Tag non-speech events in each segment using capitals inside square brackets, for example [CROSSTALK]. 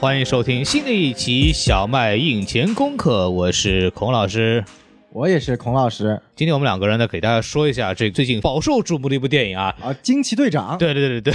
欢迎收听新的一期小麦印钱功课，我是孔老师。我也是孔老师今天我们两个人呢，给大家说一下这最近饱受瞩目的一部电影啊。啊，惊奇队长对对对对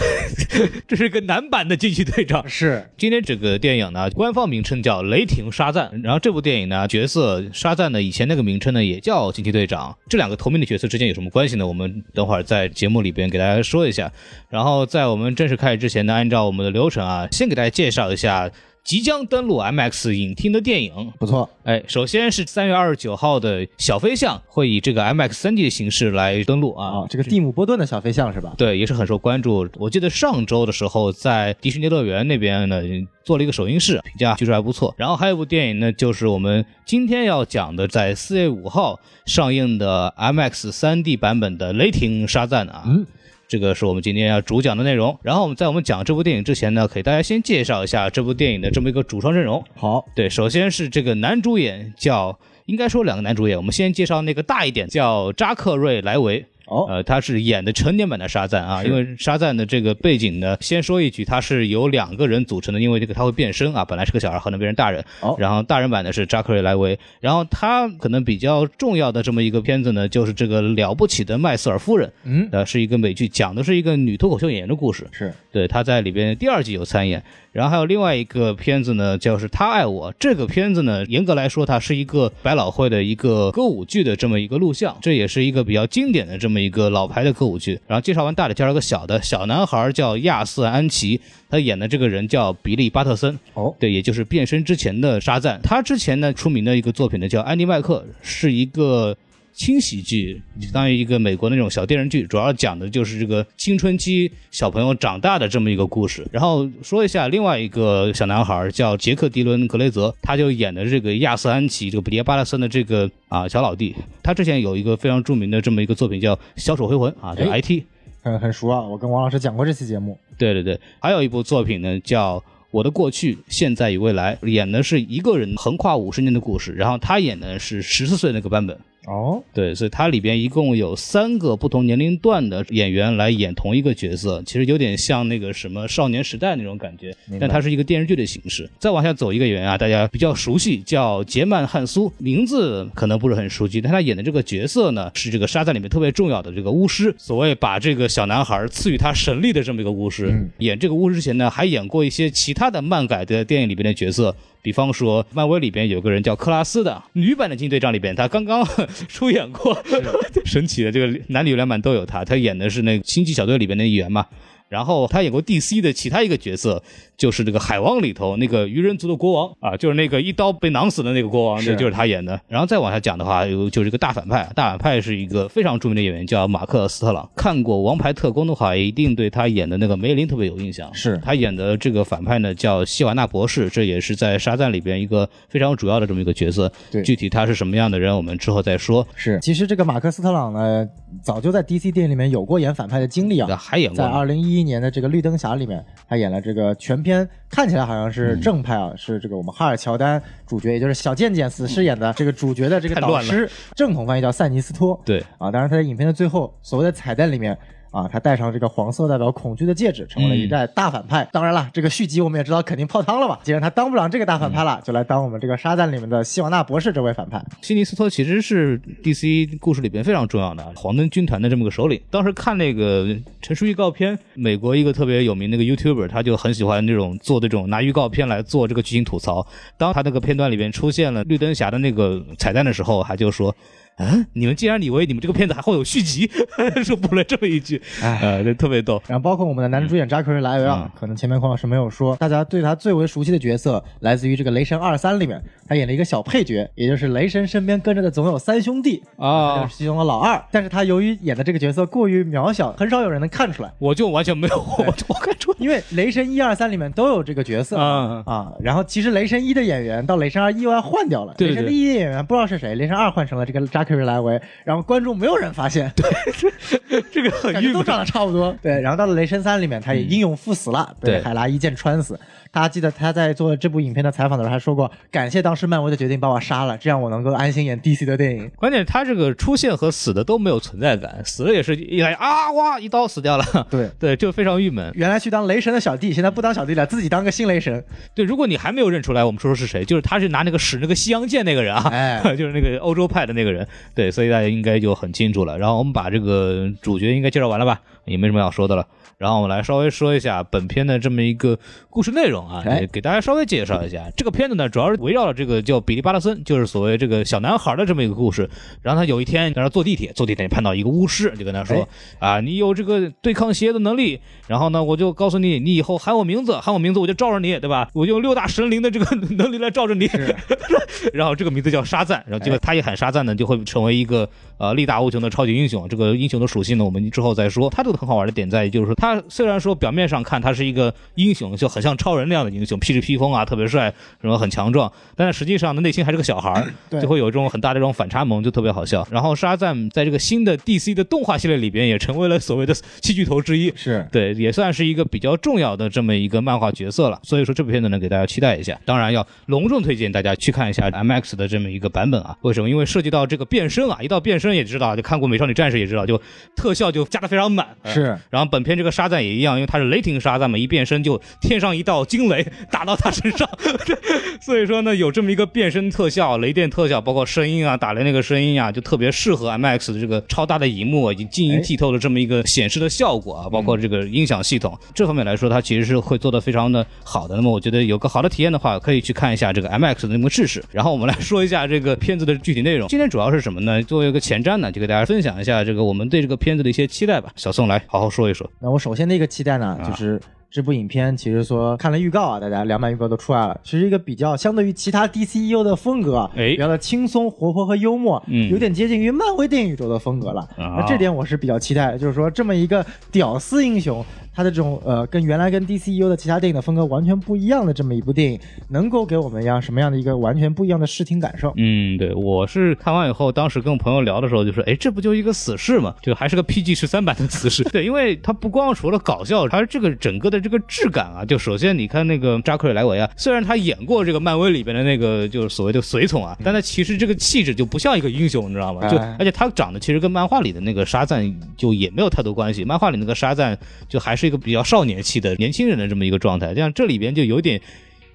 对，[LAUGHS] 这是个男版的惊奇队长。是今天这个电影呢，官方名称叫《雷霆沙赞》，然后这部电影呢，角色沙赞呢，以前那个名称呢也叫惊奇队长。这两个同名的角色之间有什么关系呢？我们等会儿在节目里边给大家说一下。然后在我们正式开始之前呢，按照我们的流程啊，先给大家介绍一下即将登陆 MX 影厅的电影。不错，哎，首先是三月二十九号的小飞象会以这个 MX 3 D 的形式来登陆啊。啊，这个蒂姆·波顿的小飞象是吧？对，也是很受关注。我记得上周的时候，在迪士尼乐园那边呢做了一个首映式，评价据说还不错。然后还有一部电影呢，就是我们今天要讲的，在四月五号上映的 MX 3 D 版本的《雷霆沙赞》啊。嗯。这个是我们今天要主讲的内容。然后我们在我们讲这部电影之前呢，给大家先介绍一下这部电影的这么一个主创阵容。好，对，首先是这个男主演叫，应该说两个男主演，我们先介绍那个大一点，叫扎克瑞莱维。哦，呃，他是演的成年版的沙赞啊，因为沙赞的这个背景呢，先说一句，他是由两个人组成的，因为这个他会变身啊，本来是个小孩，后来变成大人。哦然后大人版的是扎克瑞莱维，然后他可能比较重要的这么一个片子呢，就是这个了不起的麦瑟尔夫人，嗯，呃，是一个美剧，讲的是一个女脱口秀演员的故事。是对，他在里边第二季有参演。然后还有另外一个片子呢，就是《他爱我》。这个片子呢，严格来说，它是一个百老汇的一个歌舞剧的这么一个录像，这也是一个比较经典的这么一个老牌的歌舞剧。然后介绍完大的，介绍个小的，小男孩叫亚瑟·安琪，他演的这个人叫比利·巴特森。哦，对，也就是变身之前的沙赞。他之前呢出名的一个作品呢叫《安迪麦克》，是一个轻喜剧，相当于一个美国那种小电视剧，主要讲的就是这个青春期小朋友长大的这么一个故事。然后说一下另外一个小男孩叫杰克·迪伦·格雷泽，他就演的这个亚瑟·安琪，这个比利·巴拉森的这个啊小老弟。他之前有一个非常著名的这么一个作品叫《小丑回魂》啊，叫哎 IT。很很熟啊，我跟王老师讲过这期节目。对对对，还有一部作品呢，叫《我的过去、现在与未来》，演的是一个人横跨五十年的故事，然后他演的是十四岁那个版本。哦，对，所以它里边一共有三个不同年龄段的演员来演同一个角色，其实有点像那个什么少年时代那种感觉，但它是一个电视剧的形式。再往下走一个演员啊，大家比较熟悉，叫杰曼·汉苏，名字可能不是很熟悉，但他演的这个角色呢，是这个沙赞里面特别重要的这个巫师，所谓把这个小男孩赐予他神力的这么一个巫师。嗯演这个巫师之前呢，还演过一些其他的漫改的电影里边的角色。比方说，漫威里边有个人叫克拉斯的，女版的金队长里边，他刚刚 [LAUGHS] 出演过，[LAUGHS] 神奇的这个男女两版都有他，他演的是那个星际小队里边的一员嘛。然后他演过 DC 的其他一个角色，就是这个海王里头那个鱼人族的国王啊，就是那个一刀被囊死的那个国王，是那就是他演的。然后再往下讲的话，有就是一个大反派，大反派是一个非常著名的演员，叫马克·斯特朗。看过《王牌特工》的话，一定对他演的那个梅林特别有印象。是他演的这个反派呢，叫希瓦纳博士，这也是在沙赞里边一个非常主要的这么一个角色。对具体他是什么样的人，我们之后再说。是。其实这个马克·斯特朗呢，早就在 DC 电影里面有过演反派的经历啊。还演过在二零一一年的这个《绿灯侠》里面，他演了这个全片看起来好像嗯是正派啊，是这个我们哈尔乔丹主角，也就是小贱贱死饰演的这个主角的这个导师，正统翻译叫塞尼斯托。对，啊，当然他在影片的最后所谓的彩蛋里面。啊，他戴上这个黄色代表恐惧的戒指，成为了一代大反派。当然了，这个续集我们也知道肯定泡汤了吧？既然他当不了这个大反派了，就来当我们这个沙赞里面的希瓦纳博士这位反派。西尼斯托其实是 DC 故事里边非常重要的黄灯军团的这么个首领。当时看那个陈述预告片，美国一个特别有名的一个 YouTuber，他就很喜欢这种做这种拿预告片来做这个剧情吐槽。当他那个片段里边出现了绿灯侠的那个彩蛋的时候，他就说。嗯，你们竟然以为你们这个片子还会有续集，[LAUGHS] 说补了这么一句，哎呃，这特别逗。然后包括我们的男主演扎克瑞莱维啊，可能前面孔老师没有说，大家对他最为熟悉的角色来自于这个《雷神二三》里面，他演了一个小配角，也就是雷神身边跟着的总有三兄弟啊就是其中的老二。但是他由于演的这个角色过于渺小，很少有人能看出来，我就完全没有，我我看出来因为雷神一二三里面都有这个角色啊啊。然后其实雷神一的演员到雷神二意外换掉了，雷神一的演员不知道是谁，雷神二换成了这个扎克瑞莱维，然后观众没有人发现，对，这个很郁闷。都长得差不多。对，然后到了雷神三里面，他也英勇赴死了，被对海拉一剑穿死。大家记得他在做这部影片的采访的时候还说过，感谢当时漫威的决定把我杀了，这样我能够安心演 DC 的电影。关键他这个出现和死的都没有存在感，死了也是一来啊哇一刀死掉了，对，[LAUGHS] 对，就非常郁闷。原来去当雷神的小弟，现在不当小弟了，自己当个新雷神。对，如果你还没有认出来，我们说说是谁，就是他是拿那个使那个西洋剑那个人啊，哎 [LAUGHS] 就是那个欧洲派的那个人，对，所以大家应该就很清楚了。然后我们把这个主角应该介绍完了吧，也没什么要说的了。然后我们来稍微说一下本片的这么一个故事内容啊，给大家稍微介绍一下。这个片子呢，主要是围绕了这个叫比利巴拉森，就是所谓这个小男孩的这么一个故事。然后他有一天在那坐地铁，坐地铁碰到一个巫师，就跟他说、啊，你有这个对抗邪的能力，然后呢，我就告诉你，你以后喊我名字，喊我名字我就罩着你，对吧？我用六大神灵的这个能力来罩着你。[LAUGHS] [LAUGHS] 然后这个名字叫沙赞，然后结果他一喊沙赞呢，就会成为一个呃力大无穷的超级英雄。这个英雄的属性呢，我们之后再说。他这个很好玩的点在于，就是说他虽然说表面上看他是一个英雄，就很像超人那样的英雄，披着披风啊，特别帅，什么很强壮，但是实际上呢，内心还是个小孩儿，对就会有这种很大的这种反差萌，就特别好笑。然后沙赞在这个新的 DC 的动画系列里边，也成为了所谓的 [LAUGHS] 七巨头之一。是对，也算是一个比较重要的这么一个漫画角色了。所以说这部片子呢，给大家期待一下。当然要隆重推荐大家去看一下 MX 的这么一个版本啊。为什么？因为涉及到这个变身啊，一到变身也知道，就看过《美少女战士》也知道，就特效就加的非常满。是，然后本片这个沙赞也一样，因为他是雷霆沙赞嘛，一变身就天上一道惊雷打到他身上，[LAUGHS] 所以说呢，有这么一个变身特效、雷电特效，包括声音啊、打雷那个声音啊，就特别适合 MX 的这个超大的荧幕啊以及晶莹剔透的这么一个显示的效果啊，包括这个音响系统这方面来说，它其实是会做的非常的好的。那么我觉得有个好的体验的话，可以去看一下这个 MX 的那么试试。然后我们来说一下这个片子的具体内容。今天主要是什么呢？作为一个前瞻呢，就给大家分享一下这个我们对这个片子的一些期待吧。小宋来好好说一说。那我首先的一个期待呢，啊。就是这部影片其实说看了预告啊，大家两版预告都出来了，其实一个比较相对于其他 DCEU 的风格啊，哎。比较的轻松活泼和幽默，嗯。有点接近于漫威电影宇宙的风格了。啊。那这点我是比较期待的，就是说这么一个屌丝英雄，他的这种呃跟原来跟 DCEU 的其他电影的风格完全不一样的这么一部电影，能够给我们一样什么样的一个完全不一样的视听感受？嗯，对，我是看完以后，当时跟我朋友聊的时候就说，哎，这不就一个死侍嘛，就还是个 PG 十三版的死侍。[LAUGHS] 对，因为它不光除了搞笑，它这个整个的这个质感啊，就首先你看那个扎克瑞莱维啊，虽然他演过这个漫威里边的那个就是所谓的随从啊，但他其实这个气质就不像一个英雄，你知道吗？就哎而且他长得其实跟漫画里的那个沙赞就也没有太多关系，漫画里那个沙赞就还是这个比较少年气的年轻人的这么一个状态，这样这里边就有点。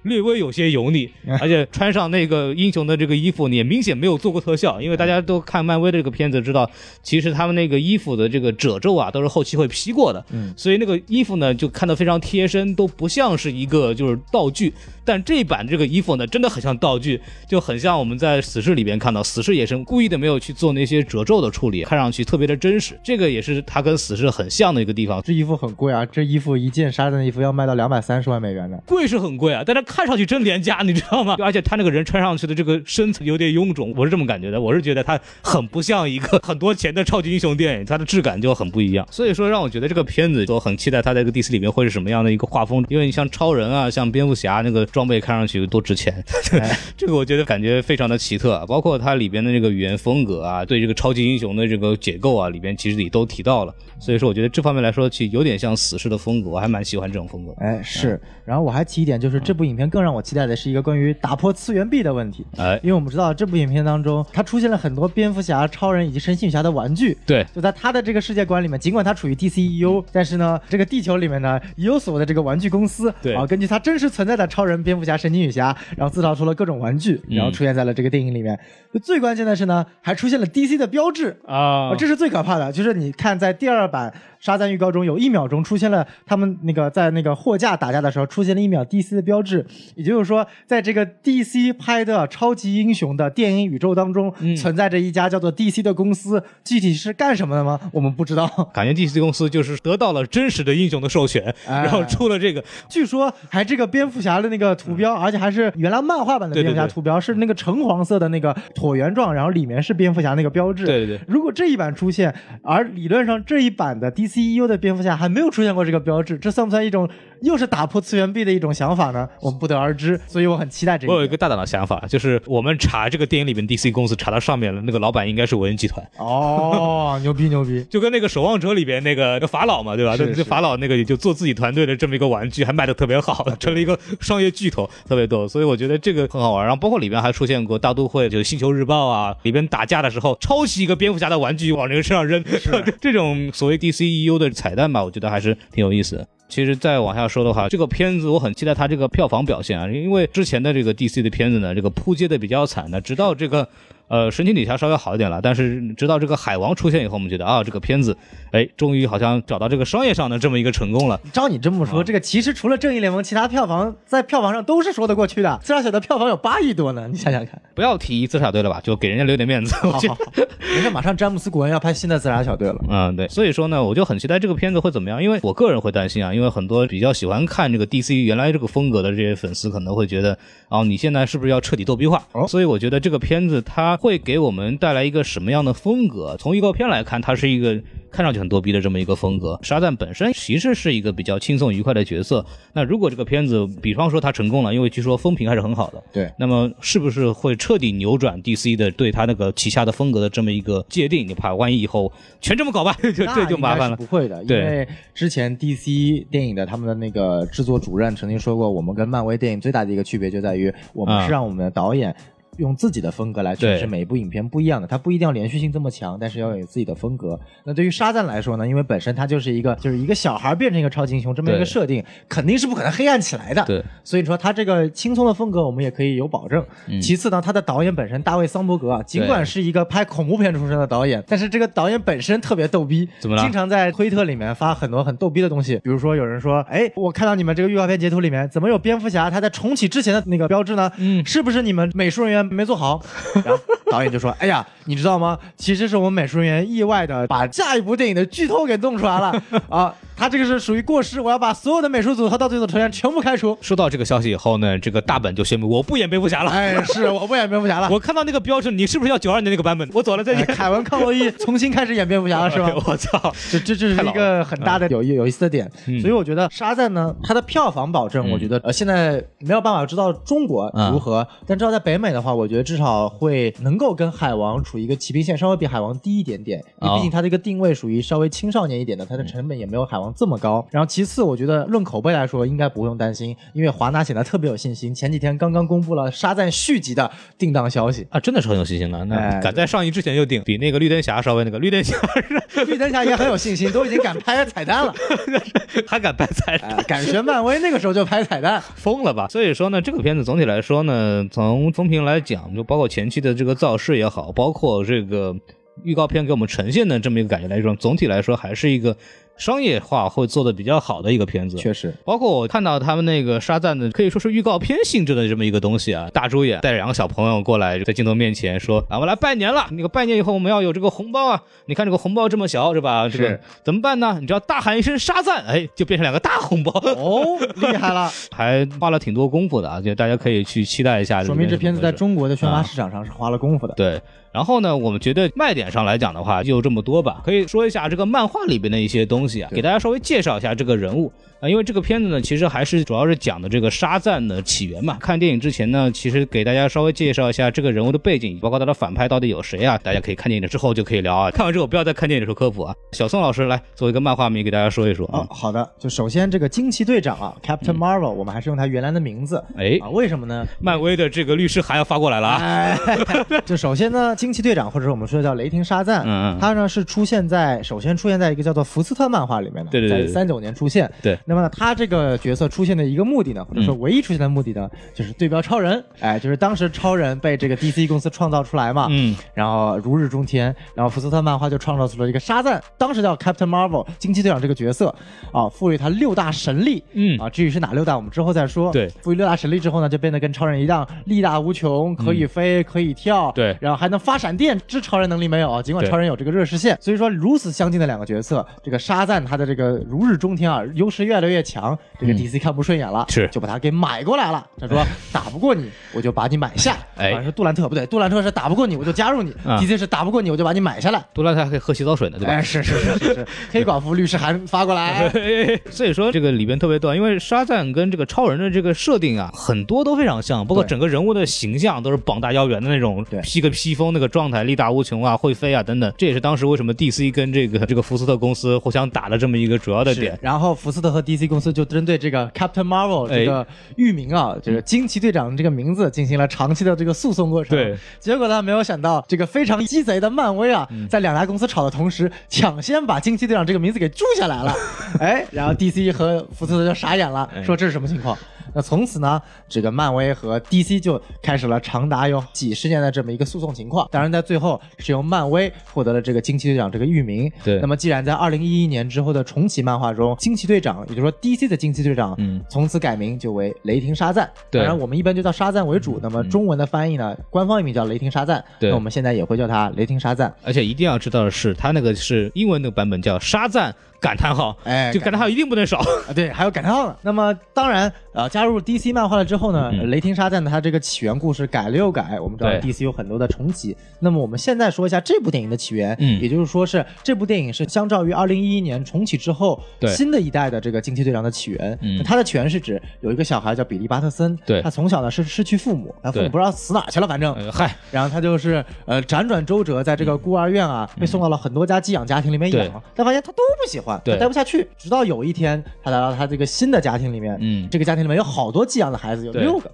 略微有些油腻，[LAUGHS] 而且穿上那个英雄的这个衣服，也明显没有做过特效，因为大家都看漫威的这个片子知道，其实他们那个衣服的这个褶皱啊，都是后期会 P 过的，嗯所以那个衣服呢就看得非常贴身，都不像是一个就是道具。但这一版这个衣服呢，真的很像道具，就很像我们在死侍里边看到，死侍也是故意的没有去做那些褶皱的处理，看上去特别的真实。这个也是它跟死侍很像的一个地方。这衣服很贵啊，这衣服一件沙赞的衣服要卖到两百三十万美元呢。贵是很贵啊，但是看上去真廉价，你知道吗？[LAUGHS] 而且他那个人穿上去的这个身材有点臃肿，我是这么感觉的。我是觉得他很不像一个很多钱的超级英雄电影，它的质感就很不一样。所以说让我觉得这个片子，都很期待它在这个 DC 里面会是什么样的一个画风。因为你像超人啊，像蝙蝠侠那个装备看上去多值钱，[LAUGHS] 这个我觉得感觉非常的奇特啊。包括它里边的这个语言风格啊，对这个超级英雄的这个解构啊，里边其实也都提到了。所以说我觉得这方面来说，其实有点像死侍的风格，我还蛮喜欢这种风格。哎，是。然后我还提一点，就是这部影片更让我期待的是一个关于打破次元壁的问题。哎，因为我们知道这部影片当中，它出现了很多蝙蝠侠、超人以及神奇女侠的玩具。对，就在他的这个世界观里面，尽管他处于 DCEU，但是呢，这个地球里面呢也有所谓的这个玩具公司，对啊，根据他真实存在的超人、蝙蝠侠、神奇女侠，然后制造出了各种玩具，然后出现在了这个电影里面。最关键的是呢，还出现了 DC 的标志。啊哦，这是最可怕的，就是你看在第二版沙赞预告中，有一秒钟出现了他们那个在那个货架打架的时候出现了一秒 DC 的标志，也就是说，在这个 DC 拍的超级英雄的电影宇宙当中，嗯存在着一家叫做 DC 的公司，具体是干什么的吗？我们不知道。感觉 DC 公司就是得到了真实的英雄的授权，哎然后出了这个据说还这个蝙蝠侠的那个图标，而且还是原来漫画版的蝙蝠侠图标，是那个橙黄色的那个椭圆状，然后里面是蝙蝠侠那个标志。对对对如果这一版出现，而理论上这一版的 DCEU 的蝙蝠侠还没有出现过这个标志，这算不算一种又是打破次元壁的一种想法呢？我们不得而知。所以我很期待这个。我有一个大胆的想法，就是我们查这个电影里面 DC 公司查到上面了，那个老板应该是文恩集团，哦，牛逼牛逼！就跟那个守望者里边那个那个法老嘛，对吧？是是这这法老那个也就做自己团队的这么一个玩具，还卖的特别好，[LAUGHS] 成了一个商业巨头，特别逗。所以我觉得这个很好玩。然后包括里边还出现过大都会，就是星球日报啊，里边打架的时候抄袭一个蝙蝠侠的玩具往人身上扔，[LAUGHS] 这种所谓 DCEU 的彩蛋吧，我觉得还是挺有意思的。其实再往下说的话，这个片子我很期待它这个票房表现啊，因为之前的这个 DC 的片子呢，这个扑街的比较惨的，直到这个呃神奇女侠稍微好一点了，但是直到这个海王出现以后，我们觉得啊，这个片子哎，终于好像找到这个商业上的这么一个成功了。照你这么说，啊这个其实除了正义联盟，其他票房在票房上都是说得过去的。自杀小队票房有八亿多呢，你想想看。不要提自杀队了吧，就给人家留点面子。好好好，没事，马上詹姆斯·古恩要拍新的自杀小队了。嗯，对，所以说呢，我就很期待这个片子会怎么样，因为我个人会担心啊，因为很多比较喜欢看这个 DC 原来这个风格的这些粉丝可能会觉得，哦，你现在是不是要彻底逗逼化？哦所以我觉得这个片子它会给我们带来一个什么样的风格？从预告片来看，它是一个看上去很逗逼的这么一个风格。沙赞本身其实是一个比较轻松愉快的角色。那如果这个片子，比方说它成功了，因为据说风评还是很好的，对，那么是不是会彻底扭转 DC 的对他那个旗下的风格的这么一个界定？你怕万一以后全这么搞吧，[LAUGHS] 就这就麻烦了。不会的，因为之前 DC 电影的他们的那个制作主任曾经说过，我们跟漫威电影最大的一个区别就在于，我们啊是让我们的导演。用自己的风格来诠释每一部影片不一样的，它不一定要连续性这么强，但是要有自己的风格。那对于沙赞来说呢，因为本身他就是一个就是一个小孩变成一个超级英雄这么一个设定，肯定是不可能黑暗起来的。对，所以说他这个轻松的风格我们也可以有保证。嗯其次呢，他的导演本身大卫桑伯格啊，尽管是一个拍恐怖片出身的导演，但是这个导演本身特别逗逼，怎么了经常在推特里面发很多很逗逼的东西，比如说有人说，哎，我看到你们这个预告片截图里面怎么有蝙蝠侠他在重启之前的那个标志呢？嗯是不是你们美术人员没做好？然后导演就说，哎呀，你知道吗？其实是我们美术人员意外的把下一部电影的剧透给弄出来了 [LAUGHS] 啊。他这个是属于过失，我要把所有的美术组和道具组成员全部开除。收到这个消息以后呢，这个大本就宣布我不演蝙蝠侠了。哎，是我不演蝙蝠侠了。[LAUGHS] 我看到那个标志，你是不是要九二年那个版本？我走了，再哎见。凯文·康洛伊重新开始演蝙蝠侠了，是吧？我操！[LAUGHS] 这这这是一个很大的有有意思的点，嗯所以我觉得沙赞呢，它的票房保证，嗯我觉得呃现在没有办法知道中国如何，但知道在北美的话，我觉得至少会能够跟海王处于一个骑兵线，稍微比海王低一点点，因为哦毕竟它的一个定位属于稍微青少年一点的，它的成本也没有海王这么高。然后其次，我觉得论口碑来说，应该不用担心，因为华纳显得特别有信心，前几天刚刚公布了沙赞续集的定档消息。啊，真的是很有信心的。那哎赶在上映之前就定，比那个绿灯侠稍微那个绿灯侠 [LAUGHS] 绿灯侠也很有信心，都已经敢拍彩蛋了，[LAUGHS] 还敢拍彩蛋。哎，敢学漫威那个时候就拍彩蛋。[LAUGHS] 疯了吧？所以说呢，这个片子总体来说呢，从风评来讲，就包括前期的这个造势也好，包括这个预告片给我们呈现的这么一个感觉来说，总体来说还是一个商业化会做的比较好的一个片子。确实，包括我看到他们那个沙赞的，可以说是预告片性质的这么一个东西啊。大猪眼带着两个小朋友过来，在镜头面前说：“啊，我来拜年了。那个拜年以后我们要有这个红包啊。你看这个红包这么小，是吧？这个是怎么办呢？你只要大喊一声沙赞，哎，就变成两个大红包。哦，厉害了，[LAUGHS] 还花了挺多功夫的啊，就大家可以去期待一下。说明这片子在中。国的宣发啊市场上是花了功夫的。对，然后呢，我们觉得卖点上来讲的话，就这么多吧。可以说一下这个漫画里边的一些东西给大家稍微介绍一下这个人物啊、因为这个片子呢，其实还是主要是讲的这个沙赞的起源嘛。看电影之前呢，其实给大家稍微介绍一下这个人物的背景，包括他的反派到底有谁啊，大家可以看电影之后就可以聊啊。看完之后不要再看电影的时候科普啊。小宋老师来作为一个漫画迷给大家说一说哦啊，。好的，就首先这个惊奇队长啊，Captain Marvel，、我们还是用他原来的名字哎，啊，为什么呢？漫威的这个律师函要发过来了啊。哎，[LAUGHS] 就首先呢，惊奇队长或者我们说的叫雷霆沙赞，嗯嗯他呢是出现在首先出现在一个叫做福斯特漫画里面的，对对对对在三九年出现。对那么呢，他这个角色出现的一个目的呢，或者说唯一出现的目的呢，就是对标超人。哎，就是当时超人被这个 DC 公司创造出来嘛，嗯，然后如日中天，然后福斯特漫画就创造出了一个沙赞，当时叫 Captain Marvel 惊奇队长这个角色啊，赋予他六大神力，嗯。啊，至于是哪六大，我们之后再说。对。赋予六大神力之后呢，就变得跟超人一样，力大无穷，可以飞，可以跳，嗯对。然后还能发闪电，这超人能力没有，尽管超人有这个热视线，所以说如此相近的两个角色，这个沙赞他的这个如日中天啊，优势越来越强，这个 DC 看不顺眼了，是就把他给买过来了。他说打不过你，[LAUGHS] 我就把你买下。哎杜兰特不对，杜兰特是打不过你，我就加入你啊；DC 是打不过你，我就把你买下来。杜兰特还可以喝洗澡水呢，对吧？哎，是是是是是，[LAUGHS] 黑寡妇律师函发过来。[LAUGHS] 所以说这个里边特别逗，因为沙赞跟这个超人的这个设定啊，很多都非常像，包括整个人物的形象都是膀大腰圆的那种对，披个披风那个状态，力大无穷啊，会飞啊等等。这也是当时为什么 DC 跟这个这个福斯特公司互相打的这么一个主要的点。然后福斯特和 DC 公司就针对这个 Captain Marvel 哎这个域名啊，就是惊奇队长这个名字进行了长期的这个诉讼过程。对，结果呢，没有想到这个非常鸡贼的漫威啊，嗯在两家公司吵的同时，抢先把惊奇队长这个名字给注下来了。[LAUGHS] 哎，然后 DC 和福斯特就傻眼了，哎说这是什么情况？那从此呢，这个漫威和 DC 就开始了长达有几十年的这么一个诉讼情况。当然，在最后是由漫威获得了这个惊奇队长这个域名。对那么既然在二零一一年之后的重启漫画中，惊奇队长，也就是说 DC 的惊奇队长，嗯从此改名就为雷霆沙赞。对嗯当然我们一般就叫沙赞为主。那么中文的翻译呢，官方译名叫雷霆沙赞。对那我们现在也会叫它雷霆沙赞。而且一定要知道的是，它那个是英文那个版本叫沙赞感叹号，哎这个感叹号一定不能少。啊，对，还有感叹号呢。那么当然，呃，加入 DC 漫画了之后呢，嗯。雷霆沙赞的它这个起源故事改了又改，我们知道 DC 有很多的重启。那么我们现在说一下这部电影的起源，嗯。也就是说是这部电影是相照于2011年重启之后对。新的一代的这个惊奇队长的起源。嗯。它的起源是指有一个小孩叫比利巴特森，对。他从小呢是失去父母，他父母不知道死哪去了，反正。呃，嗨，然后他就是呃辗转周折，在这个孤儿院啊，被送到了很多家寄养家庭里面养，但发现他都不喜欢，对他待不下去。直到有一天，他来到他这个新的家庭里面，嗯这个家庭里面有好多寄养的孩子，有六个。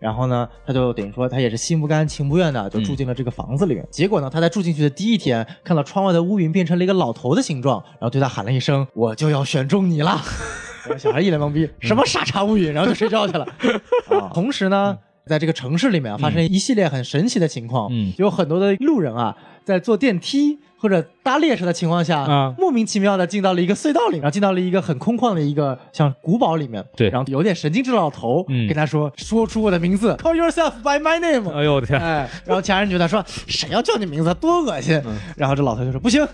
然后呢，他就等于说，他也是心不甘情不愿的，就住进了这个房子里面。结果呢，他在住进去的第一天，看到窗外的乌云变成了一个老头的形状，然后对他喊了一声：“我就要选中你了。[LAUGHS] ”小孩一脸懵逼，什么傻叉乌云，然后就睡觉去了。[LAUGHS] 啊，同时呢，在这个城市里面啊发生一系列很神奇的情况，嗯有很多的路人啊，在坐电梯。或者搭列车的情况下，啊莫名其妙的进到了一个隧道里，然后进到了一个很空旷的一个像古堡里面。对然后有点神经质的老头、嗯跟他说：“说出我的名字，Call yourself by my name。哎呦我的天，哎，然后其他人觉得说：“谁要叫你名字，多恶心。嗯然后这老头就说：“不行，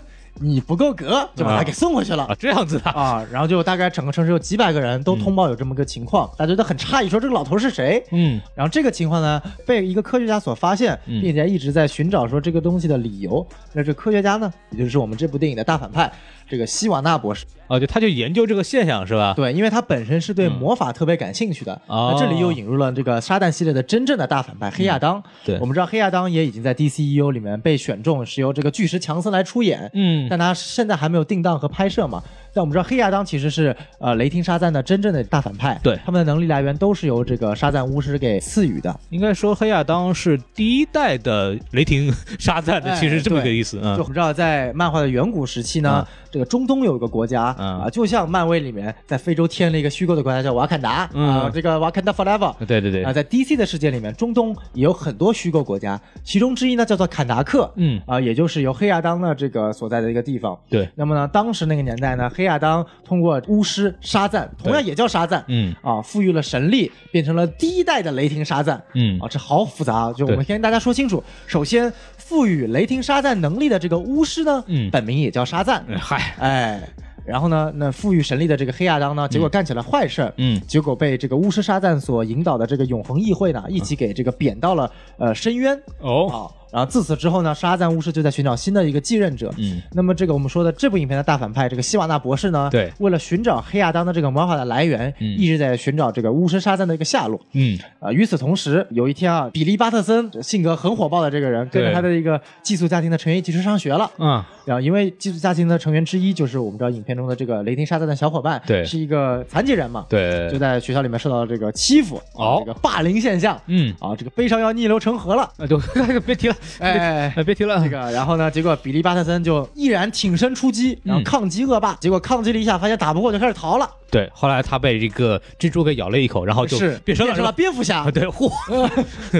你不够格，就把他给送回去了。啊，这样子的，啊，然后就大概整个城市有几百个人都通报有这么个情况，大家觉得很诧异，说这个老头是谁？嗯然后这个情况呢，被一个科学家所发现，嗯并且一直在寻找说这个东西的理由。那这科学家呢，也就是我们这部电影的大反派，这个希瓦纳博士。哦，就他就研究这个现象是吧？对，因为他本身是对魔法特别感兴趣的。哦那这里又引入了这个沙旦系列的真正的大反派黑亚当。对我们知道黑亚当也已经在 DCEU 里面被选中，是由这个巨石强森来出演。嗯但他现在还没有定档和拍摄嘛。但我们知道黑亚当其实是呃雷霆沙赞的真正的大反派，对他们的能力来源都是由这个沙赞巫师给赐予的。应该说黑亚当是第一代的雷霆 [LAUGHS] 沙赞的，哎其实是这么一个意思。就嗯我们知道，在漫画的远古时期呢，这个中东有一个国家、嗯啊，就像漫威里面在非洲添了一个虚构的国家叫瓦坎达、嗯啊，这个瓦坎达 forever。对对对啊，，在 DC 的世界里面，中东也有很多虚构国家，其中之一呢叫做坎达克，嗯啊，也就是由黑亚当的这个所在的一个地方。对，那么呢，当时那个年代呢，黑亚当通过巫师沙赞，同样也叫沙赞，嗯。啊，赋予了神力，变成了第一代的雷霆沙赞。嗯。啊，这好复杂啊！就我们先跟大家说清楚，首先赋予雷霆沙赞能力的这个巫师呢，嗯。本名也叫沙赞，哎嗨，哎。然后呢，那赋予神力的这个黑亚当呢，结果干起了坏事儿，嗯。结果被这个巫师沙赞所引导的这个永恒议会呢，一起给这个贬到了呃深渊。哦，啊。然后自此之后呢，沙赞巫师就在寻找新的一个继任者。嗯那么这个我们说的这部影片的大反派这个希瓦纳博士呢，对为了寻找黑亚当的这个魔法的来源，嗯一直在寻找这个巫师沙赞的一个下落。嗯啊、与此同时，有一天啊，比利巴特森性格很火爆的这个人，跟着他的一个寄宿家庭的成员一起去上学了。嗯然后因为寄宿家庭的成员之一就是我们知道影片中的这个雷霆沙赞的小伙伴，对是一个残疾人嘛，对就在学校里面受到了这个欺负，哦这个霸凌现象，嗯，啊，这个悲伤要逆流成河了，啊，就 [LAUGHS] 别提了，[LAUGHS] 哎。哎，[LAUGHS] 别提了这，个，然后呢？结果比利·巴特森就毅然挺身出击，然后嗯抗击恶霸。结果抗击了一下，发现打不过，就开始逃了，对，后来他被这个蜘蛛给咬了一口，然后就是变身了，变成了是吧？蝙蝠侠啊，。对，嚯，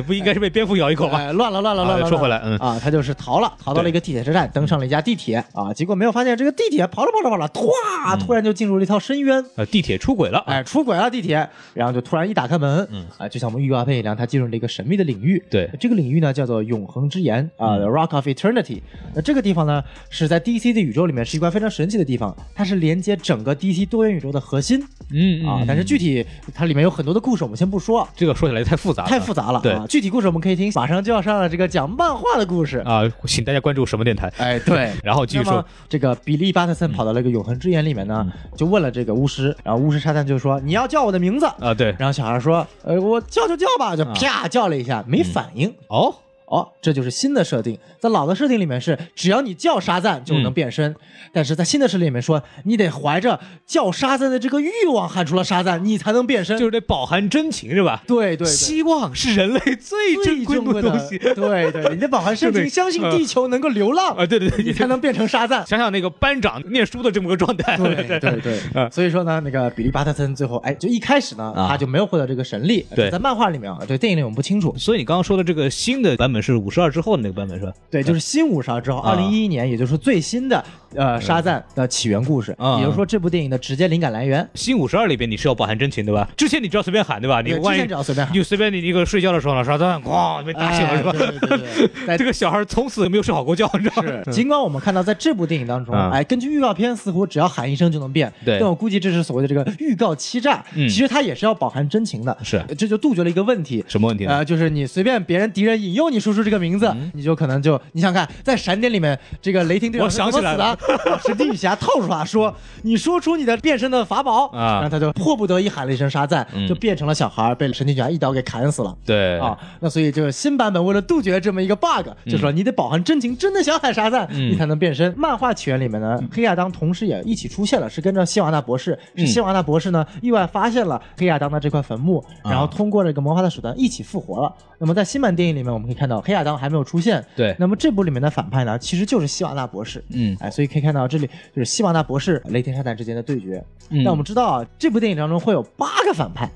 不应该是被蝙蝠咬一口吗？哎，乱了乱了乱了！啊说回来嗯啊，他就是逃了，逃到了一个地铁车站，登上了一家地铁啊，结果没有发现这个地铁跑着跑着跑着，唰，突然就进入了一条深渊，呃，地铁出轨了，哎，出轨了地铁，然后就突然一打开门，嗯，啊，就像我们预告片一样，他进入了一个神秘的领域，对。这个领域呢叫做永恒之岩啊、e Rock of Eternity。那这个地方呢是在 DC 的宇宙里面是一块非常神奇的地方，它是连接整个 DC 多元宇宙的核心。嗯啊，但是具体它里面有很多的故事，我们先不说。这个说起来太复杂了，太复杂了对。啊！具体故事我们可以听，马上就要上了这个讲漫画的故事。啊，请大家关注什么电台？哎，对，然后继续那么说，这个比利·巴特森跑到了一个永恒之眼里面呢，就问了这个巫师，然后巫师沙赞就说：“你要叫我的名字。”啊，对，然后小孩说：“呃，我叫就叫吧。”就啪叫了一下，没反应。哦，哦，这就是新的设定。在老的设定里面是，只要你叫沙赞就能变身，但是在新的设定里面说，你得怀着叫沙赞的这个欲望喊出了沙赞，你才能变身。就是得饱含真情是吧？对对对。希望是人类最珍贵的的东西对对，你得饱含 [LAUGHS] 深情，相信地球能够流浪啊！对对对，你才能变成沙赞。想想那个班长念书的这么个状态，对对 [LAUGHS] 对，啊所以说呢，那个比利·巴特森最后，哎，就一开始呢，啊他就没有获得这个神力。对在漫画里面啊，对电影里我们不清楚。所以你刚刚说的这个新的版本是五十二之后的那个版本是吧？对，就是新五十二之后，啊二零一一年，也就是最新的呃沙赞的起源故事，啊也就是说这部电影的直接灵感来源。新五十二里边你是要饱含真情对吧？之前你只要随便喊对吧？你对之前只要随便喊你随便你一个睡觉的时候呢，沙赞咣被打醒了是吧？哎对对对对在 [LAUGHS] 这个小孩从此没有睡好过觉，你知道吗？是，尽管我们看到在这部电影当中，嗯哎，根据预告片似乎只要喊一声就能变，对但我估计这是所谓的这个预告欺诈，嗯其实它也是要饱含真情的，是这就杜绝了一个问题。什么问题呢？呃，就是你随便别人敌人引诱你说出这个名字，你就可能就你想看，在闪点里面，这个雷霆队长我是怎么死想起来了的，神奇女侠套出来说，你说出你的变身的法宝啊。然后他就迫不得已喊了一声沙赞，嗯。就变成了小孩，被神奇女侠一刀给砍死了。对。啊，那所以就是新版本为了杜绝这么一个 bug，就说你得饱含真情，真的想喊沙赞，嗯。你才能变身。漫画起源里面呢，黑亚当同时也一起出现了，是跟着希瓦纳博士，是嗯希瓦纳博士呢意外发现了黑亚当的这块坟墓，啊。然后通过这个魔法的手段一起复活了。那么在新版电影里面，我们可以看到黑亚当还没有出现，对。那么这部里面的反派呢，其实就是希瓦纳博士，嗯。哎，所以可以看到这里就是希瓦纳博士、雷霆沙赞之间的对决。嗯那我们知道啊，这部电影当中会有八个反派。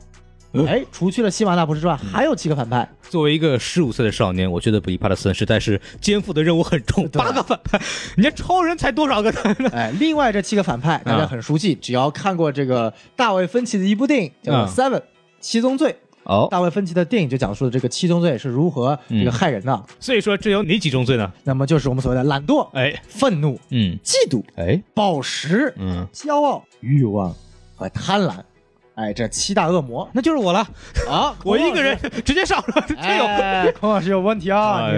呃哎，除去了西瓦纳博士之外，还有七个反派。作为一个十五岁的少年，我觉得比利·帕特森实在是肩负的任务很重，对八个反派，人家超人才多少个呢？[LAUGHS] 哎，另外这七个反派大家很熟悉，只要看过这个大卫芬奇的一部电影叫 Seven》七宗罪。哦，大卫芬奇的电影就讲述了这个七宗罪是如何这个害人的。所以说这有哪几宗罪呢？那么就是我们所谓的懒惰、哎，愤怒、嗯，嫉妒、哎，暴食、嗯，骄傲、欲望和贪婪。哎，这七大恶魔那就是我了，啊！[LAUGHS] 我一个人直接上了，[LAUGHS] 这有。哎，孔老师有问题啊！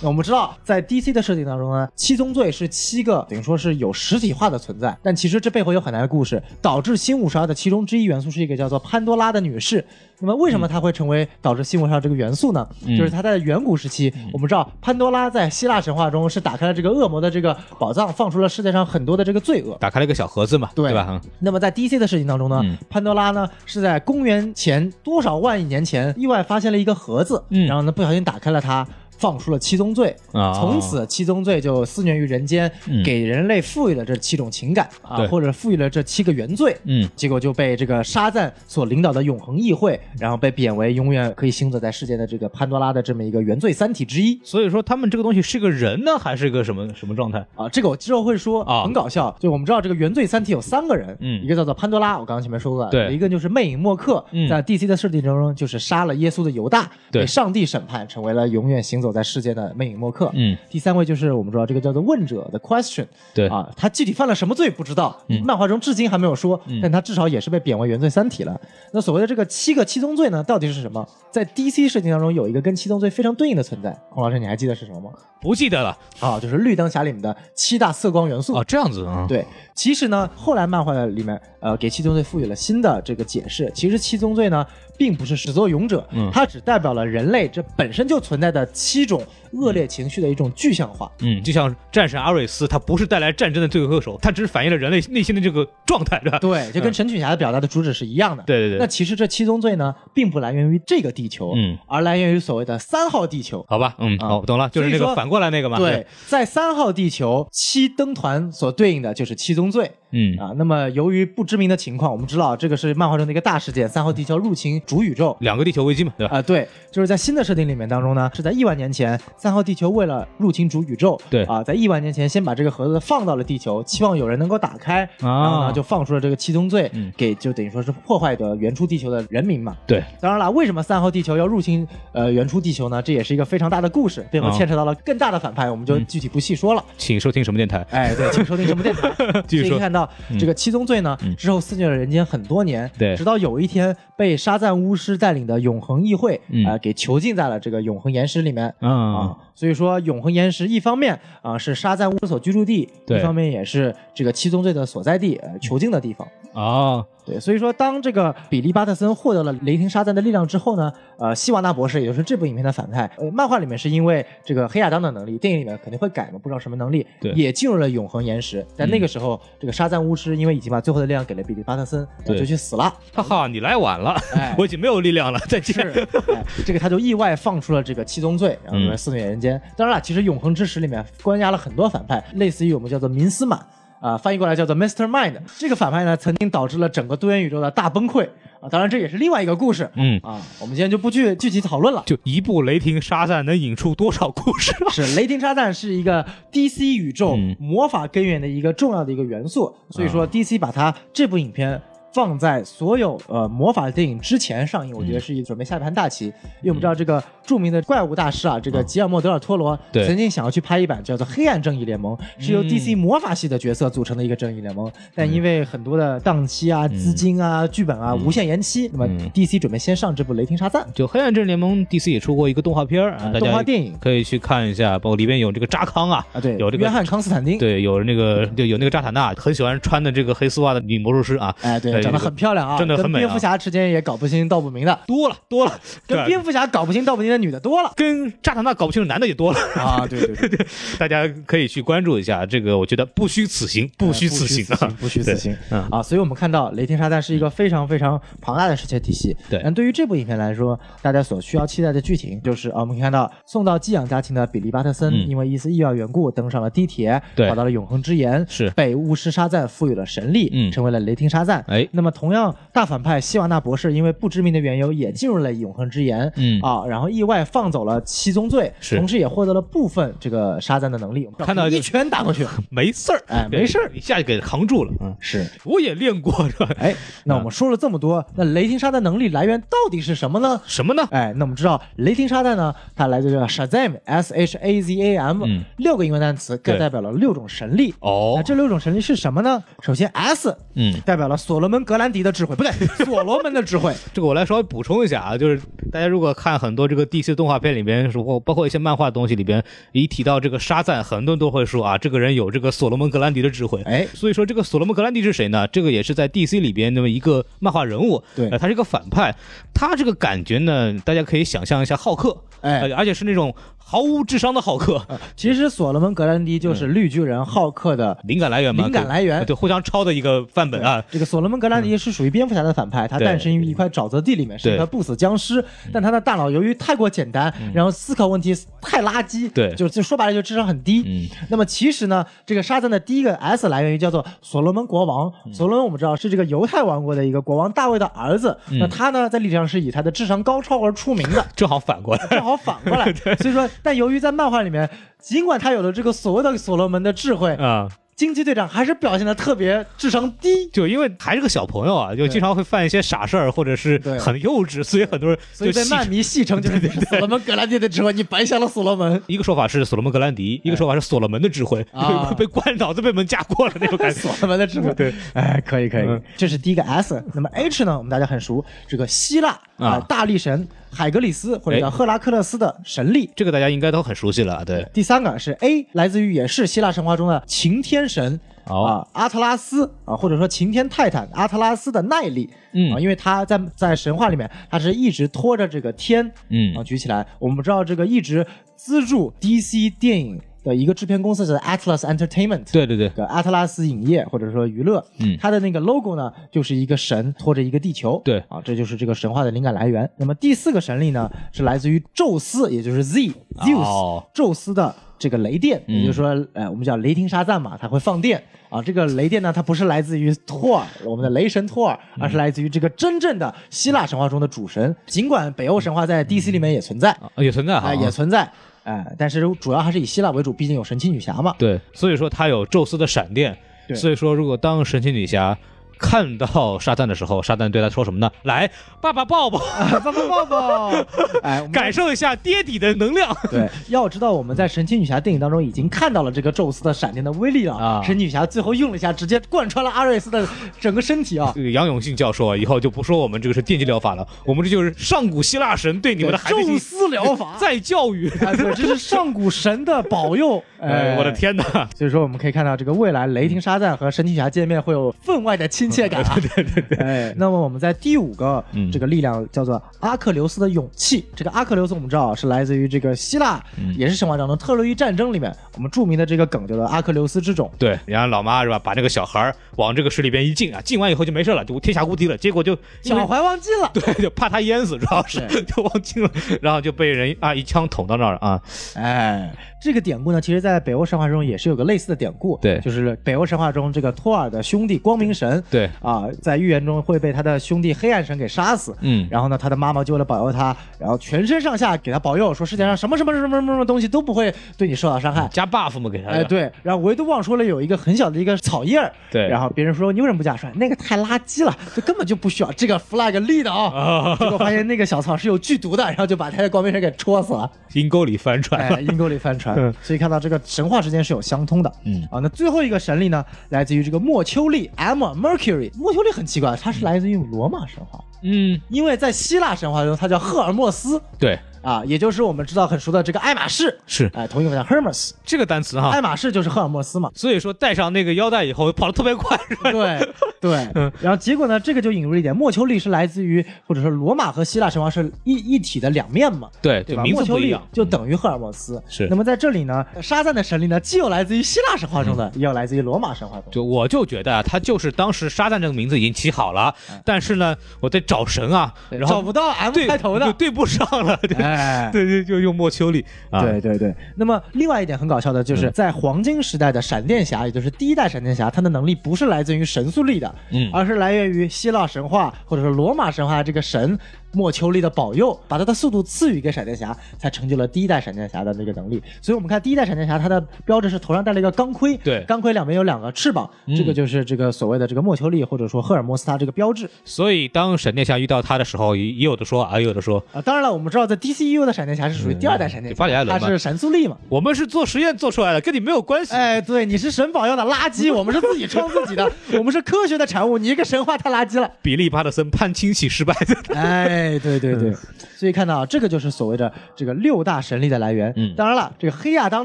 那我们知道，在 DC 的设定当中呢，七宗罪是七个等于说是有实体化的存在，但其实这背后有很大的故事，导致新五十二的其中之一元素是一个叫做潘多拉的女士。那么为什么它会成为导致新五十二这个元素呢？嗯就是它在远古时期，我们知道潘多拉在希腊神话中是打开了这个恶魔的这个宝藏，放出了世界上很多的这个罪恶。打开了一个小盒子嘛，对对吧？嗯那么在 DC 的事情当中呢，嗯潘多拉呢是在公元前多少万亿年前意外发现了一个盒子，嗯然后呢不小心打开了它。放出了七宗罪，啊从此七宗罪就肆虐于人间，嗯给人类赋予了这七种情感啊，或者赋予了这七个原罪。嗯，结果就被这个沙赞所领导的永恒议会，然后被贬为永远可以行走在世界的这个潘多拉的这么一个原罪三体之一。所以说他们这个东西是个人呢，还是个什么什么状态？啊，这个我之后会说，啊很搞笑。就我们知道这个原罪三体有三个人，嗯一个叫做潘多拉，我刚刚前面说过了，对一个就是魅影默克，嗯在 DC 的设定当中就是杀了耶稣的犹大，对被上帝审判，成为了永远行走在世界的魅影默克。嗯，第三位就是我们知道这个叫做问者的 Question，对啊，他具体犯了什么罪不知道，嗯漫画中至今还没有说，嗯但他至少也是被贬为原罪三体了。那所谓的这个七个七宗罪呢，到底是什么？在 DC 设定当中有一个跟七宗罪非常对应的存在，孔老师你还记得是什么吗？不记得了啊，就是绿灯侠里面的七大色光元素。啊，这样子啊，对，其实呢，后来漫画里面，呃，给七宗罪赋予了新的这个解释。其实七宗罪呢，并不是始作俑者，嗯它只代表了人类这本身就存在的七七种恶劣情绪的一种具象化。嗯，就像战神阿瑞斯，他不是带来战争的罪魁祸首，他只是反映了人类内心的这个状态，对吧？对，就跟陈曲侠的表达的主旨是一样的。对对对那其实这七宗罪呢，并不来源于这个地球，嗯，而来源于所谓的三号地球。好吧，嗯，啊好，我懂了，就是那个反过来那个嘛。对，，在三号地球，七灯团所对应的就是七宗罪嗯啊。那么由于不知名的情况，我们知道这个是漫画中的一个大事件，三号地球入侵主宇宙。两个地球危机嘛，对吧？啊、对，就是在新的设定里面当中呢，是在亿万年前，三号地球为了入侵主宇宙，对啊、在亿万年前先把这个盒子放到了地球，期望有人能够打开，然后呢就放出了这个七宗罪，给就等于说是破坏的原初地球的人民嘛。对，当然了，为什么三号地球要入侵呃原初地球呢？这也是一个非常大的故事，背后啊牵扯到了更大的反派，我们就嗯具体不细说了。请收听什么电台？哎，对，[LAUGHS] 请收听什么电台？继续说所以看到这个七宗罪呢，嗯之后肆虐了人间很多年，对直到有一天被沙赞巫师带领的永恒议会，啊呃，给囚禁在了这个永恒岩石里面。啊啊，所以说永恒岩石一方面啊、是沙赞巫师所居住地，对一方面也是这个七宗罪的所在地，呃，囚禁的地方。啊，对，所以说当这个比利巴特森获得了雷霆沙赞的力量之后呢，呃，希瓦纳博士也就是这部影片的反派，呃，漫画里面是因为这个黑亚当的能力，电影里面肯定会改嘛，不知道什么能力，对也进入了永恒岩石。但那个时候，这个沙赞巫师因为已经把最后的力量给了比利巴特森，对就去死了。哈哈，你来晚了，哎我已经没有力量了，再见。[LAUGHS] 这个他就意外放出了这个七宗罪，然后嗯肆虐人间。当然了，其实永恒之石里面关押了很多反派，类似于我们叫做明斯满。啊，翻译过来叫做 Mr. Mind。这个反派呢，曾经导致了整个多元宇宙的大崩溃啊。当然，这也是另外一个故事。嗯，啊，我们今天就不具具体讨论了。就一部雷霆沙赞能引出多少故事？[LAUGHS] 是雷霆沙赞是一个 DC 宇宙嗯魔法根源的一个重要的一个元素，所以说 DC 把它这部影片。放在所有呃魔法电影之前上映，我觉得是一准备下一盘大棋，因为我们知道这个著名的怪物大师啊，这个吉尔莫·德尔托罗对。曾经想要去拍一版叫做《黑暗正义联盟》，是由 DC 魔法系的角色组成的一个正义联盟，但因为很多的档期啊、资金啊、剧本啊无限延期，那么嗯。DC 准备先上这部《雷霆沙赞》就黑暗正义联盟 DC 也出过一个动画片儿啊，动画电影。可以去看一下，包括里边有这个扎康啊，啊，对，有这个约翰·康斯坦丁，对，有那个就有那个扎塔纳，很喜欢穿的这个黑丝袜的女魔术师啊，哎，对，对长得很漂亮啊，真的很美啊跟蝙蝠侠之间也搞不清道不明的，多了多了，[LAUGHS] 跟蝙蝠侠搞不清道不明的女的多了跟扎塔纳搞不清楚男的也多了，啊！对对 [LAUGHS] 对，大家可以去关注一下这个，我觉得不虚此行，不虚此行啊，不虚此行啊！所以我们看到雷霆沙赞是一个非常非常庞大的世界体系。对但对于这部影片来说，大家所需要期待的剧情就是啊，我们可以看到送到寄养家庭的比利巴特森，嗯因为一丝意外缘故登上了地铁，对跑到了永恒之岩，是被巫师沙赞赋予了神力，嗯成为了雷霆沙赞。哎那么同样，大反派希瓦纳博士因为不知名的缘由也进入了永恒之岩，嗯啊，然后意外放走了七宗罪，是同时也获得了部分这个沙赞的能力。看到就一拳打过去，[LAUGHS] 没事儿，哎没事儿一下就给扛住了，嗯，是。我也练过是吧？哎，那我们说了这么多，那雷霆沙赞能力来源到底是什么呢？什么呢？哎，那我们知道雷霆沙赞呢，它来自这个 Shazam，S H A Z A M，、嗯六个英文单词，各代表了六种神力。哦那这六种神力是什么呢？首先 S，嗯，代表了所罗门格兰迪的智慧，不对，[LAUGHS] 所罗门的智慧。这个我来稍微补充一下啊，就是大家如果看很多这个 DC 动画片里边，包括包括一些漫画的东西里边，一提到这个沙赞，很多人都会说啊，这个人有这个所罗门格兰迪的智慧。哎，所以说这个所罗门格兰迪是谁呢？这个也是在 DC 里边那么一个漫画人物，对呃，他是一个反派，他这个感觉呢，大家可以想象一下浩克，哎呃而且是那种毫无智商的浩克，[LAUGHS] 其实所罗门格兰迪就是绿巨人浩克的灵感来源嘛，灵感来源。对，互相抄的一个范本啊，这个所罗门格兰迪是属于蝙蝠侠的反派，他诞生于一块沼泽地里面，是一对。块不死僵尸，但他的大脑由于太过简单，然后思考问题太垃圾，对。就就说白了就智商很低。嗯，那么其实呢，这个沙赞的第一个 S 来源于叫做所罗门国王，所罗门我们知道是这个犹太王国的一个国王大卫的儿子，那他呢在历史上是以他的智商高超而出名的。[LAUGHS] 正好反过来，正好反过来，[LAUGHS] 所以说，但由于在漫画里面，尽管他有了这个所谓的所罗门的智慧，啊。惊奇队长还是表现的特别智商低，就因为还是个小朋友啊，就经常会犯一些傻事儿，或者是很幼稚，所以很多人 [LAUGHS] 所以被漫迷戏称就是所罗门格兰迪的智慧，你白瞎了所罗门。一个说法是所罗门格兰迪，一个说法是所罗门的智慧，啊被关脑子被门夹过了那种感觉。[LAUGHS] 所罗门的智慧，对，哎，可以可以嗯，这是第一个 S。那么 H 呢？我们大家很熟，这个希腊啊。啊大力神海格力斯或者叫哎赫拉克勒斯的神力。这个大家应该都很熟悉了，对，第三个是 A，来自于也是希腊神话中的擎天神哦啊，阿特拉斯啊，或者说擎天泰坦阿特拉斯的耐力，嗯。啊，因为他在在神话里面，他是一直拖着这个天，嗯。啊举起来。我们知道这个一直资助 DC 电影的一个制片公司是 Atlas Entertainment，对对对，个阿特拉斯影业或者说娱乐，嗯。它的那个 logo 呢，就是一个神拖着一个地球，对。啊，这就是这个神话的灵感来源。那么第四个神力呢，是来自于宙斯，也就是 Z Zeus，、哦宙斯的这个雷电，嗯。也就是说，呃，我们叫雷霆沙赞嘛，它会放电。啊。这个雷电呢，它不是来自于托尔，我们的雷神托尔，而是来自于这个真正的希腊神话中的主神。尽管北欧神话在 DC 里面也存在，啊、啊也存在哈，也存在，哎、但是主要还是以希腊为主，毕竟有神奇女侠嘛。对，所以说他有宙斯的闪电，对所以说如果当神奇女侠看到沙赞的时候，沙赞对他说什么呢？来，爸爸抱抱，[LAUGHS] 爸爸抱抱！[LAUGHS] 哎，感受一下爹底的能量。[LAUGHS] 对，要知道我们在神奇女侠电影当中已经看到了这个宙斯的闪电的威力了啊神奇女侠最后用了一下，直接贯穿了阿瑞斯的整个身体啊！这个杨永信教授啊，以后就不说我们这个是电击疗法了，我们这就是上古希腊神对你们的孩子宙斯疗法，再教育。哎，对，这是上古神的保佑。哎，我的！天哪！所以说，我们可以看到，这个未来雷霆沙赞和神奇女侠见面会有分外的亲切感啊！[LAUGHS] 对对对。哎，那么我们在第五个嗯这个力量叫做阿克琉斯的勇气。这个阿克琉斯我们知道啊是来自于这个希腊，也是神话当中特洛伊战争里面我们著名的这个梗叫做阿克琉斯之踵。对，然后老妈是吧，把这个小孩儿往这个水里边一浸啊，浸完以后就没事了，就天下无敌了。结果就脚踝忘记了，[LAUGHS] 对，就怕他淹死，[LAUGHS] 主要是就忘记了，然后就被人啊一枪捅到那儿了啊。哎，这个典故呢，其实在北欧神话中也是有个类似的典故。对就是北欧神话中这个托尔的兄弟光明神，对啊，在预言中会被他的兄弟黑暗神给杀死。嗯然后呢，他的妈妈就为了保佑他，然后全身上下给他保佑，说世界上什么什么什么什么什么东西都不会对你受到伤害。加 buff 嘛给他的。哎，对，然后唯独忘说了有一个很小的一个草叶儿，对然后别人说你为什么不加？帅那个太垃圾了，就根本就不需要这个 flag 立的啊。[LAUGHS] 结果发现那个小草是有剧毒的，然后就把他的光明神给戳死了。阴沟里翻船阴沟里翻船嗯，所以看到这个神话之间是有相通的。嗯啊，那最后一个神力呢，来自于这个莫丘利 Emma Mercury。莫丘利很奇怪，它是来自于罗马神话，嗯，因为在希腊神话中，它叫赫尔墨斯对，啊，也就是我们知道很熟的这个爱马仕。是哎，同一个叫 Hermes，这个单词哈。爱马仕就是赫尔墨斯嘛。所以说戴上那个腰带以后跑得特别快，是吧？对对，然后结果呢，这个就引入了一点，莫丘利是来自于或者说罗马和希腊神话是一一体的两面嘛。对对吧？名莫丘利。就等于赫尔墨斯。是那么在这里呢，沙赞的神力呢，既有来自于希腊神话中的，也有来自于罗马神话中的。就我就觉得啊，他就是当时沙赞这个名字已经起好了，但是呢，我在找神啊，然后找不到 M 对开头的。就对不上了，[LAUGHS] 对哎，对对，就用莫丘利啊，对对对。那么另外一点很搞笑的就是，在黄金时代的闪电侠，也就是第一代闪电侠，他的能力不是来自于神速力的，嗯。而是来源于希腊神话或者说罗马神话这个神莫秋利的保佑，把他的速度赐予给闪电侠，才成就了第一代闪电侠的那个能力。所以我们看第一代闪电侠，他的标志是头上戴了一个钢盔，对钢盔两边有两个翅膀，这个就是这个所谓的这个莫秋利或者说赫尔墨斯他这个标志所以当闪电侠遇到他的时候，也也有的说啊，也有的说，啊。当然了，我们知道在 DCU 的闪电侠是属于第二代闪电嗯巴里艾侠，伦他是神速力嘛。我们是做实验做出来的，跟你没有关系。哎，对，你是神保佑的垃圾，[LAUGHS] 我们是自己创自己的，我们是科学的产物，你一个神话太垃圾了。[LAUGHS] 比利·巴特森判亲戚失败，哎，对对对，所以看到啊，这个就是所谓的这个六大神力的来源。嗯。当然了，这个黑亚当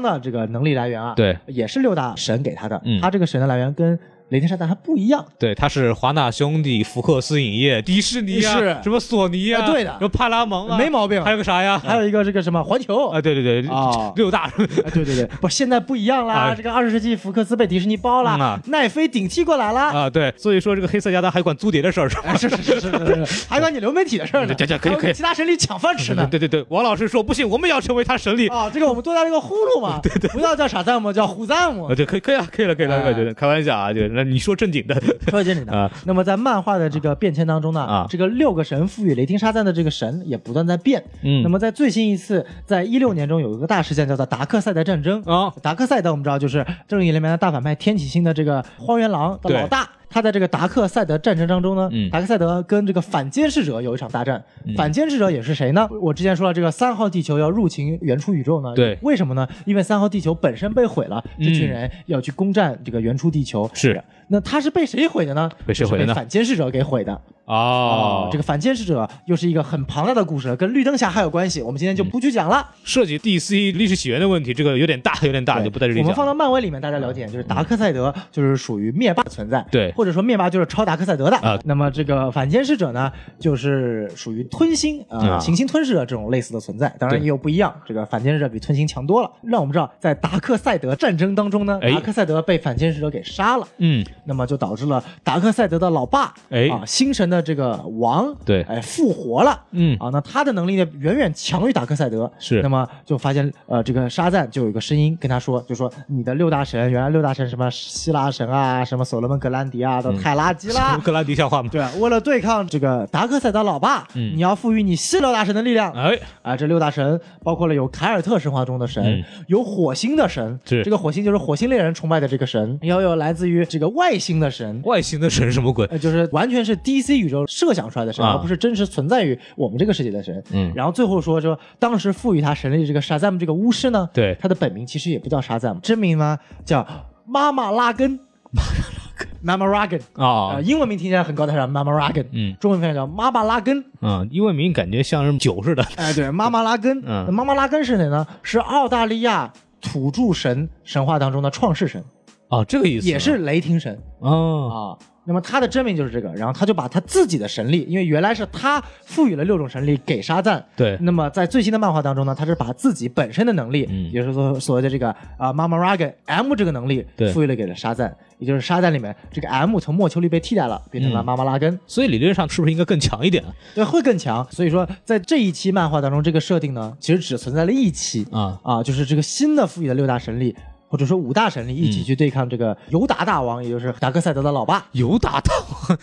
的这个能力来源啊，对，也是六大神给他的。嗯。他这个神的来源跟雷霆沙赞还不一样。对，他是华纳兄弟、福克斯影业、[LAUGHS] 迪士尼啊，是。什么索尼啊，哎对的。什么派拉蒙啊，没毛病。还有个啥呀？还有一个这个什么环球。啊，对对对，啊。六大，哎，对对对，[LAUGHS] 不，现在不一样啦，啊这个二十世纪福克斯被迪士尼包了，奈飞顶替过来了。啊，对，所以说这个黑色亚当还管租碟的事儿是吧？哎，是是是是是是，[LAUGHS] 还管你流媒体的事儿呢，这这可以可以。其他神力抢饭吃呢。对对对，王老师说不行，我们也要成为他神力。啊，这个我们多加了个呼噜嘛，对对，不要叫傻赞姆，叫虎赞姆啊，。对，可以可以了，可以了，可以了，哎。我觉得开玩笑啊，就那你说正经的，[LAUGHS] 说正经的啊，那么在漫画的这个变迁当中呢，啊这个六个神赋予雷霆沙赞的这个神也不断在变。嗯那么在最新一次，在一六年中有一个大事件叫做达克赛德战争。啊，达克赛德我们知道就是正义联盟的大反派天启星的这个荒原狼的老大。他在这个达克赛德战争当中呢，嗯达克赛德跟这个反监视者有一场大战。反监视者也是谁呢？我之前说了，这个三号地球要入侵原初宇宙呢。对为什么呢？因为三号地球本身被毁了，这群嗯人要去攻占这个原初地球。是。那他是被谁毁的呢？被谁毁的被反监视者给毁的。哦，这个反监视者又是一个很庞大的故事，跟绿灯侠还有关系。我们今天就不去讲了。涉及 DC 历史起源的问题，这个有点大，有点大，就不在这里我们放。到漫威里面，大家了解，就是达克赛德就是属于灭霸的存在，对或者说灭霸就是超达克赛德的啊那么这个反监视者呢，就是属于吞星啊、啊行星吞噬者这种类似的存在。当然也有不一样，这个反监视者比吞星强多了。让我们知道，在达克赛德战争当中呢，哎达克赛德被反监视者给杀了。嗯，那么就导致了达克赛德的老爸，哎啊，星神的这个王，对哎，复活了，嗯啊，那他的能力呢远远强于达克赛德，是那么就发现，呃，这个沙赞就有一个声音跟他说，就说你的六大神，原来六大神什么希腊神啊，什么所罗门格兰迪啊，都太垃圾啦。[LAUGHS] 格兰迪笑话吗？对，为了对抗这个达克赛德老爸，嗯你要赋予你希腊大神的力量。哎，啊，这六大神包括了有凯尔特神话中的神，嗯有火星的神，是这个火星就是火星猎人崇拜的这个神，也有来自于这个外星的神，外星的神什么鬼？呃，就是完全是 DC 宇宙设想出来的神，啊。而不是真实存在于我们这个世界的神。嗯。然后最后说说，当时赋予他神力的这个沙赞姆这个巫师呢，对。他的本名其实也不叫沙赞姆，真名呢叫 [LAUGHS] 妈妈拉根。妈妈拉根。啊呃，，英文名听起来很高大上，妈妈拉根，嗯。中文翻译叫妈妈拉根，嗯，英文名感觉像是酒似的。哎，对，妈妈拉根，[LAUGHS] 嗯。妈妈拉根是谁呢？是澳大利亚土著神神话当中的创世神，哦，这个意思也是雷霆神，哦，啊。那么他的真名就是这个，然后他就把他自己的神力，因为原来是他赋予了六种神力给沙赞。对那么在最新的漫画当中呢，他是把自己本身的能力，嗯也就是说所谓的这个啊妈妈 Ragan M 这个能力对，赋予了给了沙赞，也就是沙赞里面这个 M 从莫丘利被替代了，变成了嗯妈妈拉根，所以理论上是不是应该更强一点啊？对，会更强。所以说在这一期漫画当中，这个设定呢，其实只存在了一期啊啊，就是这个新的赋予的六大神力。或者说五大神力一起去对抗这个尤达大王，也就是达克赛德的老爸。尤达大王，